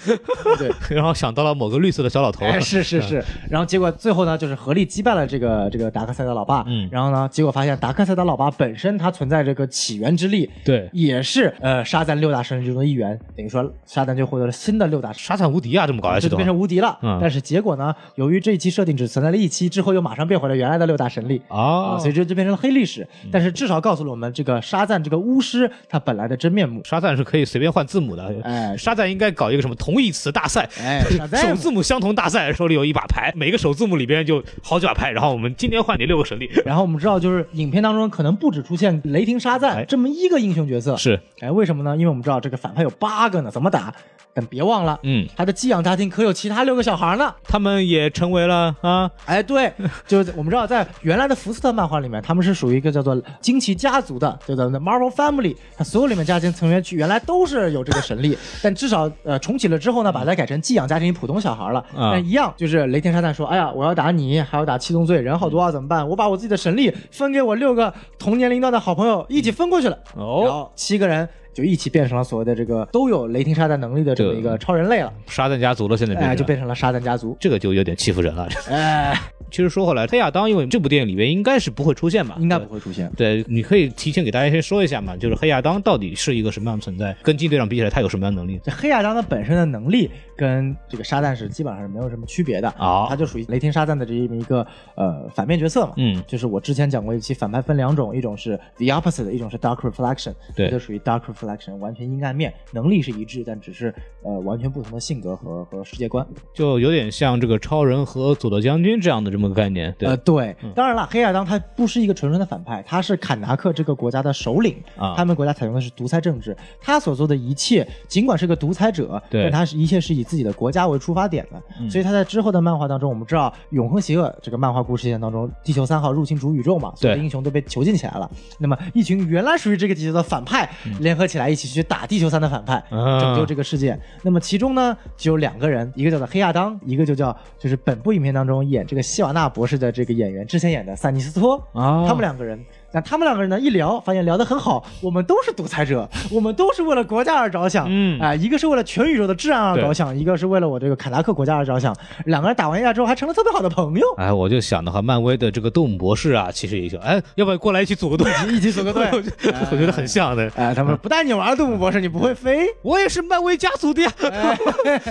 对，[LAUGHS] 然后想到了某个绿色的小老头。哎，是是是，然后结果最后呢，就是合力击败了这个这个达克赛德老爸。嗯然后呢，结果发现达克赛德老爸本身他存在这个起源之力，对也是呃沙赞六大神力中的一员，等于说沙赞就获得了新的六大神。沙赞无敌啊！这么搞下去就变成无敌了，嗯但是结果呢？由于这一期设定只存在了一期，之后又马上变回了原来的六大神力啊啊，所以这就变成了黑历史。但是至少告诉了我们，这个沙赞这个巫师他本来的真面目。沙赞是可以随便换字母的。哎沙赞应该搞一个什么同义词大赛，哎，沙 [LAUGHS] 首字母相同大赛，手里有一把牌，每个首字母里边就好几把牌，然后我们今天换你六个神力。然后我们知道，就是影片当中可能不止出现雷霆沙赞哎这么一个英雄角色，是，哎，为什么呢？因为我们知道这个反派有八个呢，怎么打？但别忘了，嗯，他的寄养家庭可有其他六个小孩呢。他们也成为了啊，哎，对，就是我们知道，在原来的福斯特漫画里面，他们是属于一个叫做惊奇家族的，叫做 Marvel Family，它所有里面家庭成员原来都是有这个神力，[LAUGHS] 但至少呃重启了之后呢，把它改成寄养家庭普通小孩了。啊但一样，就是雷霆沙赞说：“哎呀，我要打你，还要打七宗罪，人好多啊，怎么办？我把我自己的神力分给我六个同年龄段的好朋友，一起分过去了。然哦，后七个人就一起变成了所谓的这个都有雷霆沙赞能力的这么一个超人类了，沙赞家族了，现在变哎，成就变成了沙赞家族。这个就有点欺负人了。哎，[LAUGHS] 其实说回来，黑亚当因为这部电影里面应该是不会出现吧？应该不会出现。对，你可以提前给大家先说一下嘛，就是黑亚当到底是一个什么样的存在，跟金队长比起来，他有什么样的能力？这黑亚当的本身的能力跟这个沙赞是基本上是没有什么区别的啊他就属于雷霆沙赞的这么一个呃反面角色嘛。嗯就是我之前讲过一期，反派分两种，一种是 the opposite，一种是 dark reflection，对就属于 dark reflection，完全阴暗面，能力是一致，但只是呃完全不同的性格和和世界观。就有点像这个超人和佐德将军这样的这么个概念。对，呃，对，当然了，黑亚当他不是一个纯纯的反派，他是坎达克这个国家的首领啊。他们国家采用的是独裁政治，他所做的一切，尽管是个独裁者，对但他是一切是以自己的国家为出发点的，嗯。所以他在之后的漫画当中，我们知道永恒邪恶这个漫画故事线当中，地球三号入侵主宇宙嘛，所有的对。英雄都被囚禁起来了，那么一群原来属于这个地球的反派联合起来一起去打地球三的反派，啊拯救这个世界。那么其中呢，就有两个人，一个叫做黑亚当，一个就叫就是本部影片当中演这个希瓦纳博士的这个演员之前演的萨尼斯托啊他们两个人。那他们两个人呢，一聊发现聊得很好，我们都是独裁者，我们都是为了国家而着想，嗯啊、一个是为了全宇宙的治安而着想，一个是为了我这个凯达克国家而着想。两个人打完一架之后，还成了特别好的朋友，哎，我就想的话，漫威的这个动物博士啊，其实也就哎，要不要过来一起组个队？[LAUGHS] 一起组个队。[LAUGHS] 我觉得我觉得很像的。哎，他们不带你玩，动物博士，你不会飞。[LAUGHS] 我也是漫威家族的呀。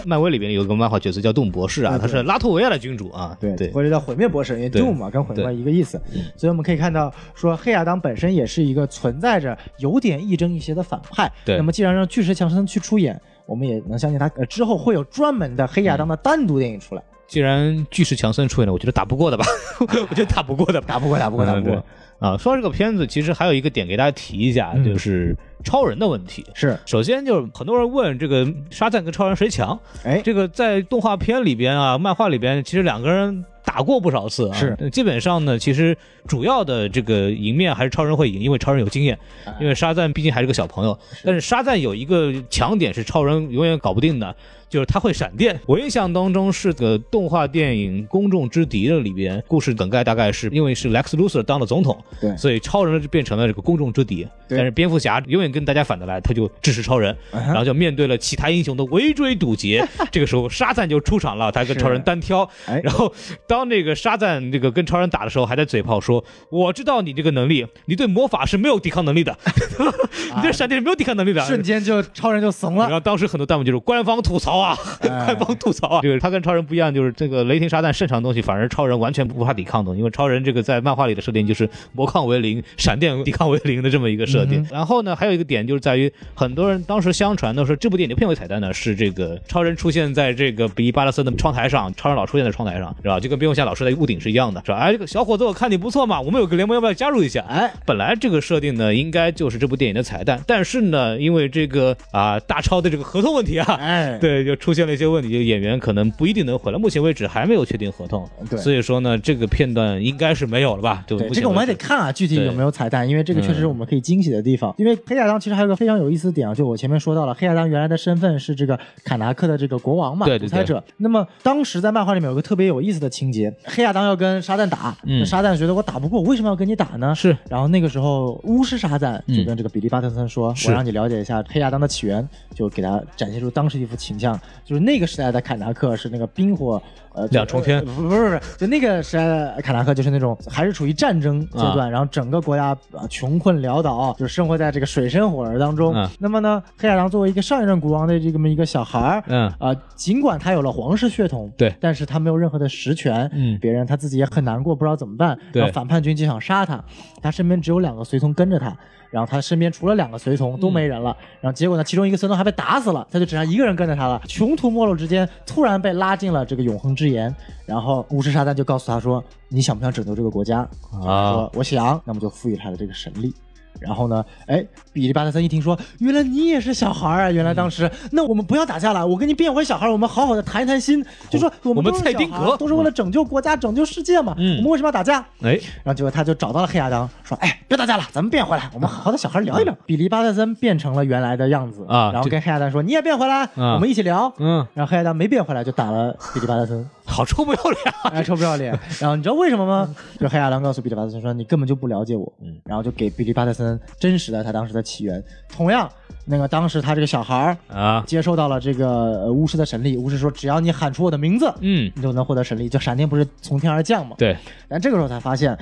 漫威里边有个漫画角色叫动物博士啊，哎他是拉脱维亚的君主啊。对对，或者叫毁灭博士，因为对 Doom 嘛，跟毁灭一个意思。所以我们可以看到，说黑亚当本身也是一个存在着有点亦正亦邪的反派。对那么既然让巨石强森去出演，我们也能相信他呃之后会有专门的黑亚当的单独电影出来。既然巨石强森出演了，我觉得打不过的吧，[LAUGHS] 我觉得打不过的吧。打不过，打不过，打不过。啊，说到这个片子，其实还有一个点给大家提一下，嗯就是超人的问题。是，首先就是很多人问这个沙赞跟超人谁强，哎，这个在动画片里边啊、漫画里边，其实两个人打过不少次啊。是呃基本上呢，其实主要的这个赢面还是超人会赢，因为超人有经验，哎因为沙赞毕竟还是个小朋友。但是沙赞有一个强点是超人永远搞不定的，就是他会闪电。我印象当中是个动画电影《公众之敌》的里边，故事梗概大概是因为是 Lex Luthor 当了总统，对所以超人就变成了这个公众之敌。但是蝙蝠侠永远跟大家反着来，他就支持超人，然后就面对了其他英雄的围追堵截。[LAUGHS] 这个时候沙赞就出场了，他跟超人单挑。哎然后当那个沙赞这个跟超人打的时候，还在嘴炮说：“我知道你这个能力，你对魔法是没有抵抗能力的，[LAUGHS] 你对闪电是没有抵抗能力的。”瞬间就超人就怂了。然后当时很多弹幕就是官方吐槽啊，哎官方吐槽啊，就是他跟超人不一样，就是这个雷霆沙赞擅长的东西，反而超人完全不怕抵抗的，因为超人这个在漫画里的设定就是魔抗为零，闪电抵抗为零的这么一个设定。然后呢，还有一个点就是在于很多人当时相传的说这部电影的片尾彩蛋呢是这个超人出现在这个比利巴勒森的窗台上，超人老出现在窗台上，是吧？就跟蝙蝠侠老师在屋顶是一样的，是吧？哎，这个小伙子我看你不错嘛，我们有个联盟要不要加入一下？哎，本来这个设定呢，应该就是这部电影的彩蛋，但是呢，因为这个啊大超的这个合同问题啊，[LAUGHS] 哎，对，就出现了一些问题，就演员可能不一定能回来，目前为止还没有确定合同，对所以说呢，这个片段应该是没有了吧？对，这个我们还得看啊，具体有没有彩蛋，因为这个确实是嗯我们可以惊喜的地方。因为黑亚当其实还有个非常有意思的点啊，就我前面说到了，黑亚当原来的身份是这个坎达克的这个国王嘛，对对独裁者。那么当时在漫画里面有个特别有意思的情节，黑亚当要跟沙赞打，嗯那沙赞觉得我打不过，我为什么要跟你打呢？是然后那个时候，巫师沙赞就嗯跟这个比利巴特森说：“是我让你了解一下黑亚当的起源。”就给他展现出当时一幅形象，就是那个时代的坎达克是那个冰火呃两重天。呃不不是不是，就那个时代的坎达克就是那种还是处于战争阶段，然后整个国家呃穷困潦倒，就生活在这个水深火热当中。嗯。那么呢，黑亚当作为一个上一任国王的这么一个小孩儿，嗯。啊，尽管他有了皇室血统，对。但是他没有任何的实权，嗯。别人他自己也很难过，不知道怎么办。对。然后反叛军就想杀他，他身边只有两个随从跟着他，然后他身边除了两个随从都没人了，然后结果呢，其中一个随从还被打死了，他就只剩下一个人跟着他了。穷途末路之间，突然被拉进了这个永恒之岩，然后巫师沙旦就告诉他说：“你想不想拯救这个国家？”啊说我想，那么就赋予他的这个神力。然后呢，哎，比利巴特森一听说，原来你也是小孩儿啊！原来当时，那我们不要打架了，我跟你变回小孩儿，我们好好的谈一谈心，就说我我们们都是蔡丁格小孩儿都是为了拯救国家、拯救世界嘛，嗯我们为什么要打架？哎，然后结果他就找到了黑亚当，说：“哎，别打架了，咱们变回来，我们好好的小孩聊一聊。”比利巴特森变成了原来的样子啊然后跟黑亚当说：“你也变回来，啊我们一起聊。”嗯，然后黑亚当没变回来，就打了比利巴特森，好臭不要脸臭不要脸。然后你知道为什么吗？就黑亚当告诉比利巴特森说：“你根本就不了解我。”嗯然后就给比利巴特森真实的他当时的起源。同样，那个当时他这个小孩儿啊，接受到了这个呃巫师的神力，巫师说：“只要你喊出我的名字，嗯，你就能获得神力。”就闪电不是从天而降吗？对，但这个时候才发现，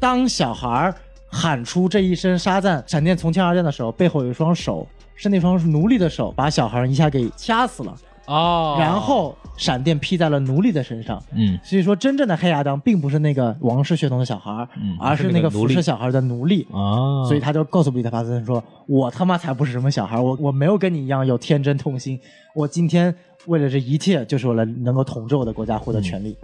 当小孩儿喊出这一声沙赞，闪电从天而降的时候，背后有一双手，是那双奴隶的手，把小孩一下给掐死了，哦然后闪电劈在了奴隶的身上。嗯所以说，真正的黑亚当并不是那个王室血统的小孩儿，嗯而是那个是那个奴隶辐射小孩的奴隶。啊，所以他就告诉比利巴特森说：“我他妈才不是什么小孩儿，我我没有跟你一样有天真痛心，我今天为了这一切，就是为了能够统治我的国家，获得权利。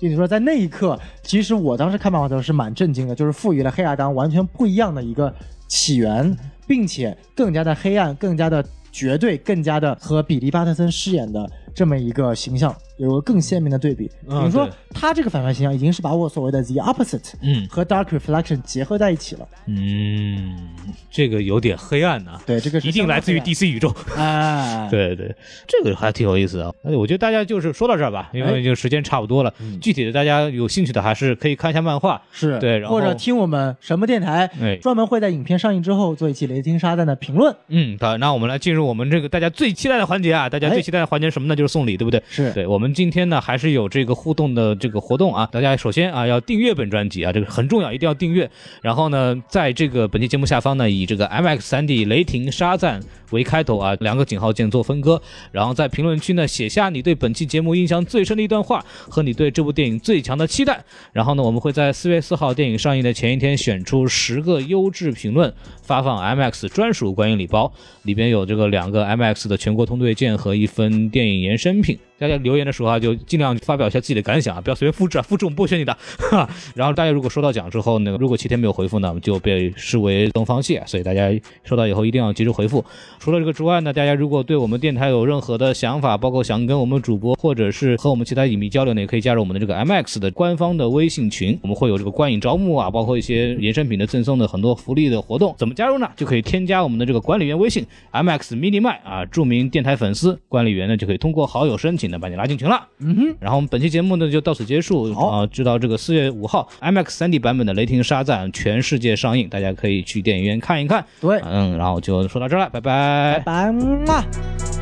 就你说，在那一刻，其实我当时看漫画的时候是蛮震惊的，就是赋予了黑亚当完全不一样的一个起源，并且更加的黑暗，更加的绝对，更加的和比利巴特森饰演的这么一个形象。有个更鲜明的对比。嗯比如说，他这个反派形象已经是把我所谓的 the opposite 嗯和 dark reflection 结合在一起了。嗯，这个有点黑暗呐、对，这个是一定来自于 DC 宇宙。哎，[LAUGHS] 对对，这个还挺有意思的。而且我觉得大家就是说到这儿吧，因为就时间差不多了。具体的大家有兴趣的还是可以看一下漫画。是对然后或者听我们什么电台，哎专门会在影片上映之后做一期雷霆沙赞的评论。嗯，好，那我们来进入我们这个大家最期待的环节啊！大家最哎期待的环节什么呢？就是送礼，对不对？是对，我们们今天呢还是有这个互动的这个活动啊，大家首先啊要订阅本专辑啊，这个很重要，一定要订阅。然后呢，在这个本期节目下方呢，以这个 MX 3 D 雷霆沙赞为开头啊，两个井号键做分割，然后在评论区呢写下你对本期节目印象最深的一段话和你对这部电影最强的期待。然后呢，我们会在四月四号电影上映的前一天选出十个优质评论，发放 MX 专属观影礼包，里边有这个两个 MX 的全国通兑件和一份电影延伸品。大家留言的时候啊，就尽量发表一下自己的感想啊，不要随便复制啊，复制我们剥削你的。[LAUGHS] 哈。然后大家如果收到奖之后呢，如果七天没有回复呢，就被视为东方蟹，所以大家收到以后一定要及时回复。除了这个之外呢，大家如果对我们电台有任何的想法，包括想跟我们主播或者是和我们其他影迷交流呢，也可以加入我们的这个 MX 的官方的微信群，我们会有这个观影招募啊，包括一些衍生品的赠送的很多福利的活动。怎么加入呢？就可以添加我们的这个管理员微信 MX Mini 麦啊，著名电台粉丝管理员呢就可以通过好友申请呢把你拉进群了。嗯哼，然后我们本期节目呢就到此结束啊，知道这个四月五号 IMAX 3D 版本的《雷霆沙赞》全世界上映，大家可以去电影院看一看。对，嗯，然后就说到这儿了，拜拜，拜拜。